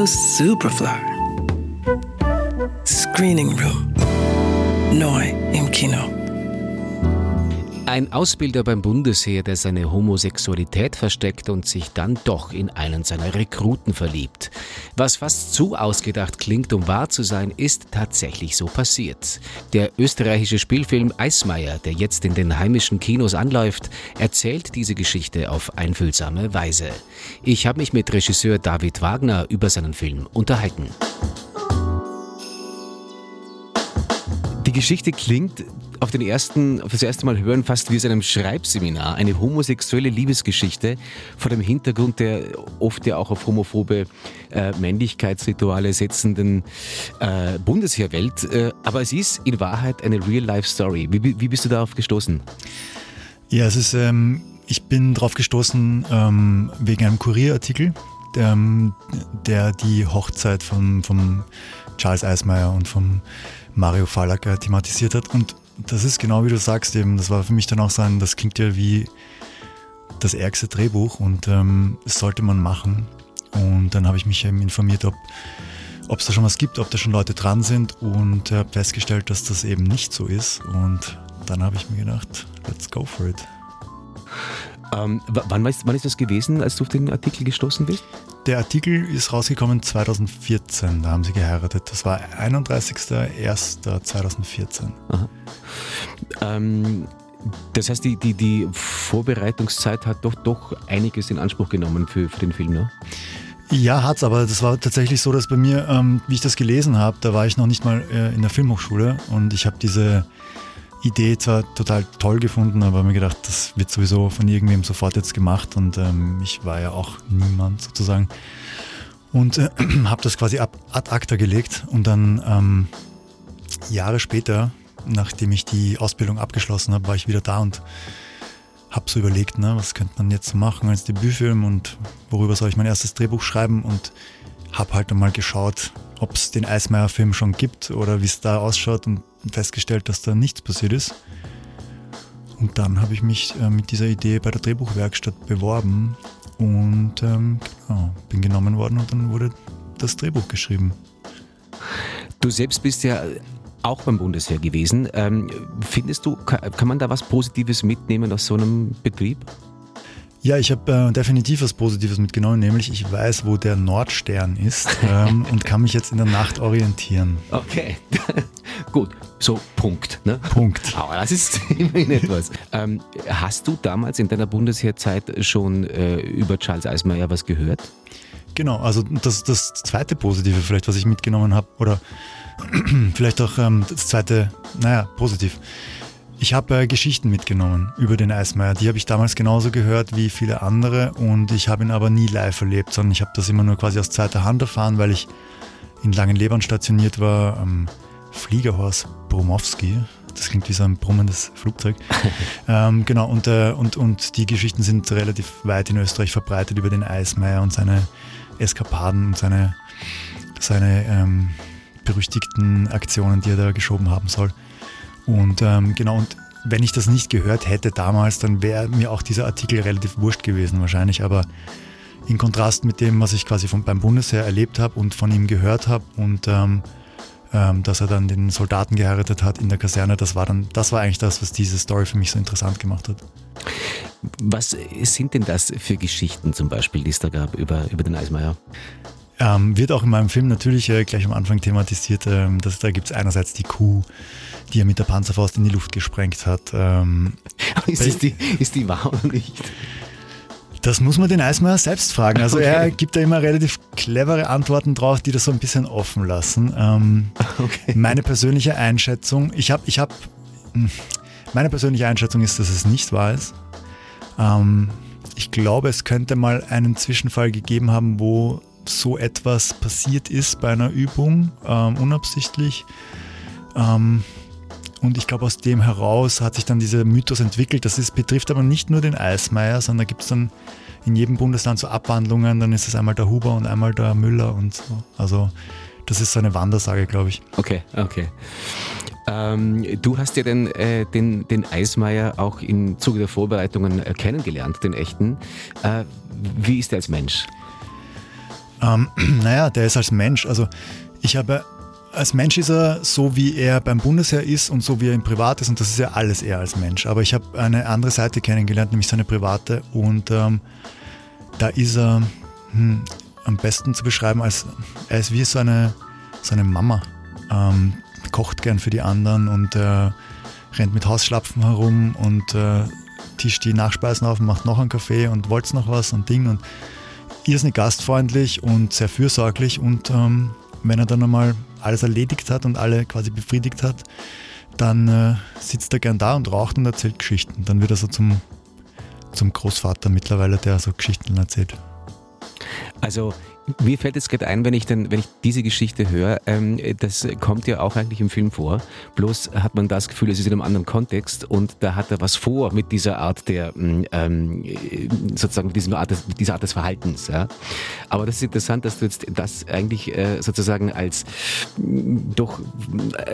Radio Superfly. Screening Room. Neu im Kino. Ein Ausbilder beim Bundesheer, der seine Homosexualität versteckt und sich dann doch in einen seiner Rekruten verliebt. Was fast zu ausgedacht klingt, um wahr zu sein, ist tatsächlich so passiert. Der österreichische Spielfilm Eismeier, der jetzt in den heimischen Kinos anläuft, erzählt diese Geschichte auf einfühlsame Weise. Ich habe mich mit Regisseur David Wagner über seinen Film unterhalten. Die Geschichte klingt auf, den ersten, auf das erste Mal hören fast wie aus einem Schreibseminar. Eine homosexuelle Liebesgeschichte vor dem Hintergrund der oft ja auch auf homophobe äh, Männlichkeitsrituale setzenden äh, Bundesheerwelt. Äh, aber es ist in Wahrheit eine Real-Life-Story. Wie, wie, bist du darauf gestoßen? Ja, es ist, ähm, ich bin darauf gestoßen ähm, wegen einem Kurierartikel, der, ähm, der die Hochzeit von, von Charles Eismeier und von Mario Fallacker thematisiert hat. Und das ist genau wie du sagst eben, das war für mich dann auch so ein, das klingt ja wie das ärgste Drehbuch und ähm, das sollte man machen. Und dann habe ich mich eben informiert, ob es da schon was gibt, ob da schon Leute dran sind und habe festgestellt, dass das eben nicht so ist. Und dann habe ich mir gedacht, let's go for it. Ähm, wann, wann, ist das gewesen, als du auf den Artikel gestoßen bist? Der Artikel ist rausgekommen 2014, da haben sie geheiratet. Das war 31.01.2014. Ähm, das heißt, die, die, die Vorbereitungszeit hat doch, doch einiges in Anspruch genommen für, für den Film, ne? Ja, hat's, aber das war tatsächlich so, dass bei mir, ähm, wie ich das gelesen habe, da war ich noch nicht mal äh, in der Filmhochschule und ich habe diese Idee zwar total toll gefunden, aber mir gedacht, das wird sowieso von irgendwem sofort jetzt gemacht und ähm, ich war ja auch niemand sozusagen. Und äh, habe das quasi ab, ad acta gelegt und dann ähm, Jahre später, nachdem ich die Ausbildung abgeschlossen habe, war ich wieder da und habe so überlegt, ne, was könnte man jetzt machen als Debütfilm und worüber soll ich mein erstes Drehbuch schreiben und habe halt einmal geschaut, ob es den Eismeier-Film schon gibt oder wie es da ausschaut und festgestellt, dass da nichts passiert ist. Und dann habe ich mich äh, mit dieser Idee bei der Drehbuchwerkstatt beworben und ähm, genau, bin genommen worden und dann wurde das Drehbuch geschrieben. Du selbst bist ja auch beim Bundesheer gewesen. Ähm, findest du, kann, kann man da was Positives mitnehmen aus so einem Betrieb? Ja, ich habe äh, definitiv was Positives mitgenommen, nämlich ich weiß, wo der Nordstern ist ähm, und kann mich jetzt in der Nacht orientieren. Okay, gut, so Punkt. Ne? Punkt. Aber das ist immerhin etwas. Ähm, hast du damals in deiner Bundesheerzeit schon äh, über Charles Eismeier was gehört? Genau, also das, das zweite Positive vielleicht, was ich mitgenommen habe, oder vielleicht auch ähm, das zweite, naja, positiv ich habe äh, Geschichten mitgenommen über den Eismeier. Die habe ich damals genauso gehört wie viele andere und ich habe ihn aber nie live erlebt, sondern ich habe das immer nur quasi aus zweiter Hand erfahren, weil ich in Langenlebern stationiert war am Fliegerhorst Bromowski. Das klingt wie so ein brummendes Flugzeug. ähm, genau, und, äh, und, und die Geschichten sind relativ weit in Österreich verbreitet über den Eismeier und seine Eskapaden und seine, seine ähm, berüchtigten Aktionen, die er da geschoben haben soll. Und ähm, genau, und wenn ich das nicht gehört hätte damals, dann wäre mir auch dieser Artikel relativ wurscht gewesen wahrscheinlich. Aber in Kontrast mit dem, was ich quasi vom, beim Bundesheer erlebt habe und von ihm gehört habe und ähm, ähm, dass er dann den Soldaten geheiratet hat in der Kaserne, das war dann, das war eigentlich das, was diese Story für mich so interessant gemacht hat. Was sind denn das für Geschichten zum Beispiel, die es da gab über, über den Eismeier? Ähm, wird auch in meinem Film natürlich äh, gleich am Anfang thematisiert. Ähm, dass, da gibt es einerseits die Kuh, die er mit der Panzerfaust in die Luft gesprengt hat. Ähm, ist, die, ist die wahr oder nicht? Das muss man den Eismeier selbst fragen. Also okay. er gibt da immer relativ clevere Antworten drauf, die das so ein bisschen offen lassen. Ähm, okay. Meine persönliche Einschätzung, ich habe, ich habe, hm, meine persönliche Einschätzung ist, dass es nicht wahr ist. Ähm, ich glaube, es könnte mal einen Zwischenfall gegeben haben, wo so etwas passiert ist bei einer Übung, ähm, unabsichtlich. Ähm, und ich glaube, aus dem heraus hat sich dann dieser Mythos entwickelt. Das ist, betrifft aber nicht nur den Eismeier, sondern da gibt es dann in jedem Bundesland so Abwandlungen. Dann ist es einmal der Huber und einmal der Müller und so. Also das ist so eine Wandersage, glaube ich. Okay, okay. Ähm, du hast ja den, äh, den, den Eismeier auch im Zuge der Vorbereitungen äh, kennengelernt, den echten. Äh, wie ist er als Mensch? Ähm, naja, der ist als Mensch, also ich habe als Mensch ist er so, wie er beim Bundesheer ist und so, wie er im Privat ist und das ist ja alles er als Mensch. Aber ich habe eine andere Seite kennengelernt, nämlich seine private und ähm, da ist er hm, am besten zu beschreiben als, er ist wie so eine, Mama. Ähm, kocht gern für die anderen und äh, rennt mit Hausschlapfen herum und äh, tischt die Nachspeisen auf und macht noch einen Kaffee und wollt noch was und Ding und irrsinnig gastfreundlich und sehr fürsorglich und ähm, wenn er dann einmal alles erledigt hat und alle quasi befriedigt hat, dann äh, sitzt er gern da und raucht und erzählt Geschichten. Dann wird er so zum, zum Großvater mittlerweile, der so Geschichten erzählt. Also mir fällt es gerade ein, wenn ich, dann, wenn ich diese Geschichte höre, ähm, das kommt ja auch eigentlich im Film vor. Bloß hat man das Gefühl, es ist in einem anderen Kontext und da hat er was vor mit dieser Art der, mm, ähm, sozusagen mit, diesem Art des, dieser Art des Verhaltens. Ja? Aber das ist interessant, dass du jetzt das eigentlich äh, sozusagen als mm, doch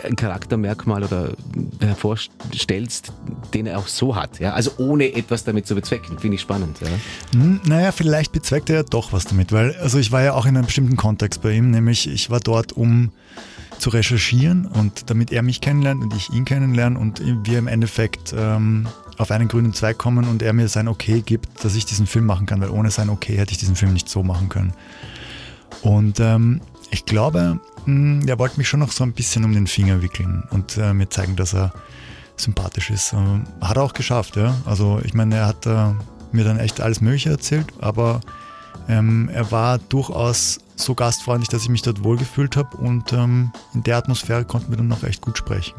ein Charaktermerkmal oder hervorstellst, den er auch so hat. Ja? Also ohne etwas damit zu bezwecken. Finde ich spannend. Ja? Hm, naja, vielleicht bezweckt er ja doch was damit, weil also ich war ja auch in einem bestimmten Kontext bei ihm, nämlich ich war dort, um zu recherchieren und damit er mich kennenlernt und ich ihn kennenlerne und wir im Endeffekt ähm, auf einen grünen Zweig kommen und er mir sein Okay gibt, dass ich diesen Film machen kann, weil ohne sein Okay hätte ich diesen Film nicht so machen können. Und ähm, ich glaube, mh, hm, er wollte mich schon noch so ein bisschen um den Finger wickeln und äh, mir zeigen, dass er sympathisch ist. Ähm, hat er auch geschafft, ja. Also ich meine, er hat äh, mir dann echt alles Mögliche erzählt, aber ähm, er war durchaus so gastfreundlich, dass ich mich dort wohlgefühlt habe und ähm, in der Atmosphäre konnten wir dann noch echt gut sprechen.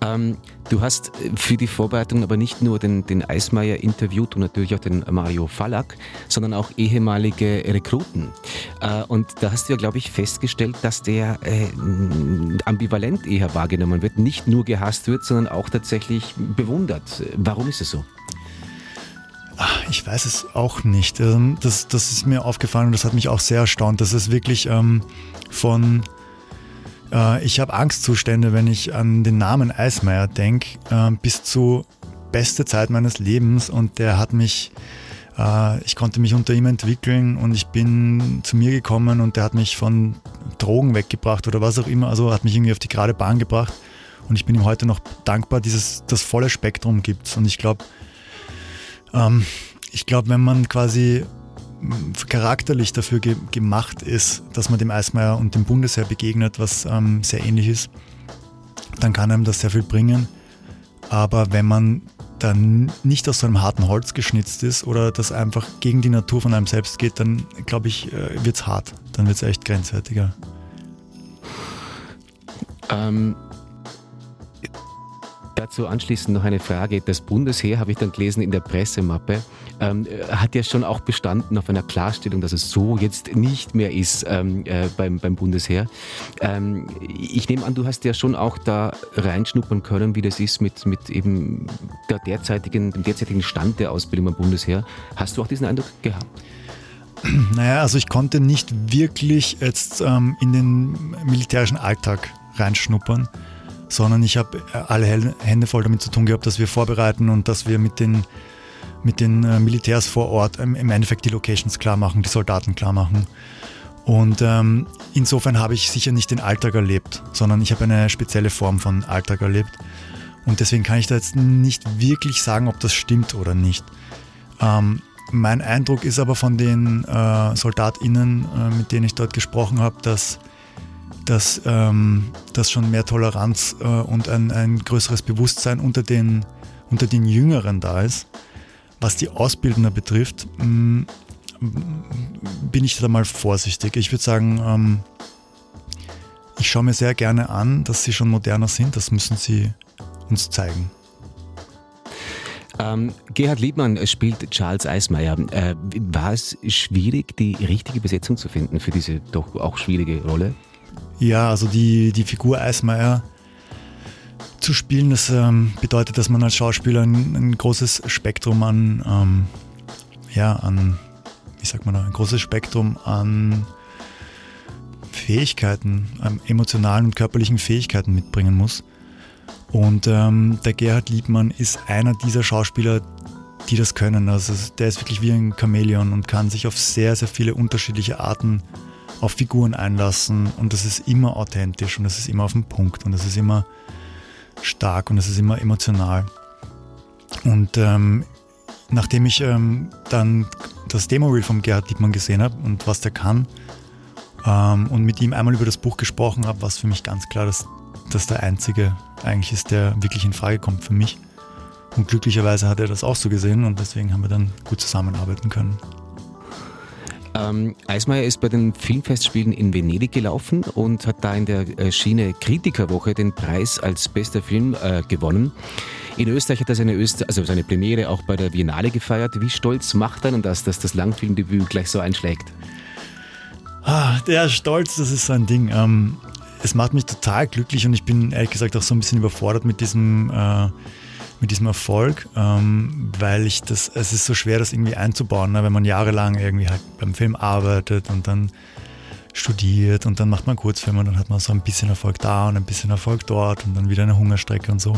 Ähm, du hast für die Vorbereitung aber nicht nur den, den Eismeier interviewt und natürlich auch den Mario Fallack, sondern auch ehemalige Rekruten. Äh, und da hast du ja, glaube ich, festgestellt, dass der äh, ambivalent eher wahrgenommen wird, nicht nur gehasst wird, sondern auch tatsächlich bewundert. Warum ist es so? Ich weiß es auch nicht. Ähm, das, das ist mir aufgefallen und das hat mich auch sehr erstaunt. Das ist wirklich ähm, von äh, ich habe Angstzustände, wenn ich an den Namen Eismeier denke, äh, bis zu beste Zeit meines Lebens und der hat mich, äh, ich konnte mich unter ihm entwickeln und ich bin zu mir gekommen und der hat mich von Drogen weggebracht oder was auch immer, also hat mich irgendwie auf die gerade Bahn gebracht und ich bin ihm heute noch dankbar, dass das volle Spektrum gibt und ich glaube, ähm, ich glaube, wenn man quasi charakterlich dafür ge gemacht ist, dass man dem Eismeier und dem Bundesheer begegnet, was ähm, sehr ähnlich ist, dann kann einem das sehr viel bringen. Aber wenn man dann nicht aus so einem harten Holz geschnitzt ist oder das einfach gegen die Natur von einem selbst geht, dann glaube ich, äh, wird es hart. Dann wird es echt grenzwertiger. Ähm, Dazu anschließend noch eine Frage. Das Bundesheer, habe ich dann gelesen in der Pressemappe, ähm, hat ja schon auch bestanden auf einer Klarstellung, dass es so jetzt nicht mehr ist ähm, äh, beim, beim Bundesheer. Ähm, ich nehme an, du hast ja schon auch da reinschnuppern können, wie das ist mit, mit eben der derzeitigen, dem derzeitigen Stand der Ausbildung beim Bundesheer. Hast du auch diesen Eindruck gehabt? Naja, also ich konnte nicht wirklich jetzt ähm, in den militärischen Alltag reinschnuppern sondern ich habe äh, alle Hände voll damit zu tun gehabt, dass wir vorbereiten und dass wir mit den, mit den äh, Militärs vor Ort im Endeffekt die Locations klar machen, die Soldaten klar machen. Und ähm, insofern habe ich sicher nicht den Alltag erlebt, sondern ich habe eine spezielle Form von Alltag erlebt. Und deswegen kann ich da jetzt nicht wirklich sagen, ob das stimmt oder nicht. Ähm, mein Eindruck ist aber von den äh, SoldatInnen, äh, mit denen ich dort gesprochen habe, dass dass, ähm, dass schon mehr Toleranz äh, und ein, ein größeres Bewusstsein unter den, unter den Jüngeren da ist. Was die Ausbildner betrifft, mh, mm, bin ich da mal vorsichtig. Ich würde sagen, ähm, ich schaue mir sehr gerne an, dass sie schon moderner sind. Das müssen sie uns zeigen. Ähm, Gerhard Liebmann spielt Charles Eismeier. Äh, war es schwierig, die richtige Besetzung zu finden für diese doch auch schwierige Rolle? Ja, also die, die Figur Eismeier zu spielen, das ähm, bedeutet, dass man als Schauspieler ein, ein großes Spektrum an, ähm, ja, an, wie sagt man da, ein großes Spektrum an Fähigkeiten, an emotionalen und körperlichen Fähigkeiten mitbringen muss. Und ähm, der Gerhard Liebmann ist einer dieser Schauspieler, die das können. Also der ist wirklich wie ein Chamäleon und kann sich auf sehr, sehr viele unterschiedliche Arten auf Figuren einlassen und das ist immer authentisch und das ist immer auf den Punkt und das ist immer stark und das ist immer emotional. Und ähm, nachdem ich ähm, dann das Demo-Reel von Gerhard Diekmann gesehen habe und was der kann ähm, und mit ihm einmal über das Buch gesprochen habe, war es für mich ganz klar, dass das der einzige eigentlich ist, der wirklich in Frage kommt für mich. Und glücklicherweise hat er das auch so gesehen und deswegen haben wir dann gut zusammenarbeiten können. Ähm, Eismeier ist bei den Filmfestspielen in Venedig gelaufen und hat da in der äh, Schiene Kritikerwoche den Preis als bester Film äh, gewonnen. In Österreich hat er seine, Öster also seine Premiere auch bei der Biennale gefeiert. Wie stolz macht einen das, dass das Langfilmdebüt gleich so einschlägt? Ah, der Stolz, das ist so ein Ding. Ähm, es macht mich total glücklich und ich bin ehrlich gesagt auch so ein bisschen überfordert mit diesem, äh, mit diesem Erfolg, ähm, weil ich das, es ist so schwer, das irgendwie einzubauen, ne? wenn man jahrelang irgendwie halt beim Film arbeitet und dann studiert und dann macht man Kurzfilme und dann hat man so ein bisschen Erfolg da und ein bisschen Erfolg dort und dann wieder eine Hungerstrecke und so.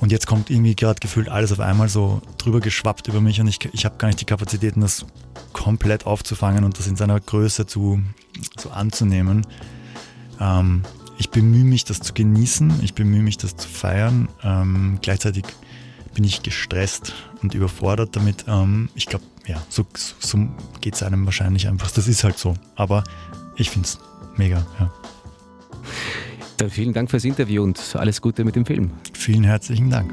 Und jetzt kommt irgendwie gerade gefühlt alles auf einmal so drüber geschwappt über mich und ich, ich habe gar nicht die Kapazitäten, das komplett aufzufangen und das in seiner Größe zu, zu anzunehmen. Ähm, ich bemühe mich, das zu genießen, ich bemühe mich, das zu feiern. Ähm, gleichzeitig bin ich gestresst und überfordert damit. Ähm, ich glaube, ja, so, so geht es einem wahrscheinlich einfach. Das ist halt so. Aber ich finde es mega, ja. Dann vielen Dank fürs Interview und alles Gute mit dem Film. Vielen herzlichen Dank.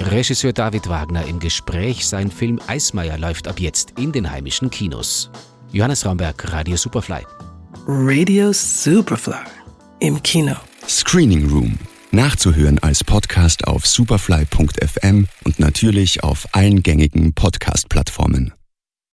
Regisseur David Wagner im Gespräch. Sein Film Eismeier läuft ab jetzt in den heimischen Kinos. Johannes Raumberg, Radio Superfly. Radio Superfly im Kino. Screening Room. Nachzuhören als Podcast auf superfly.fm und natürlich auf allen gängigen Podcast-Plattformen.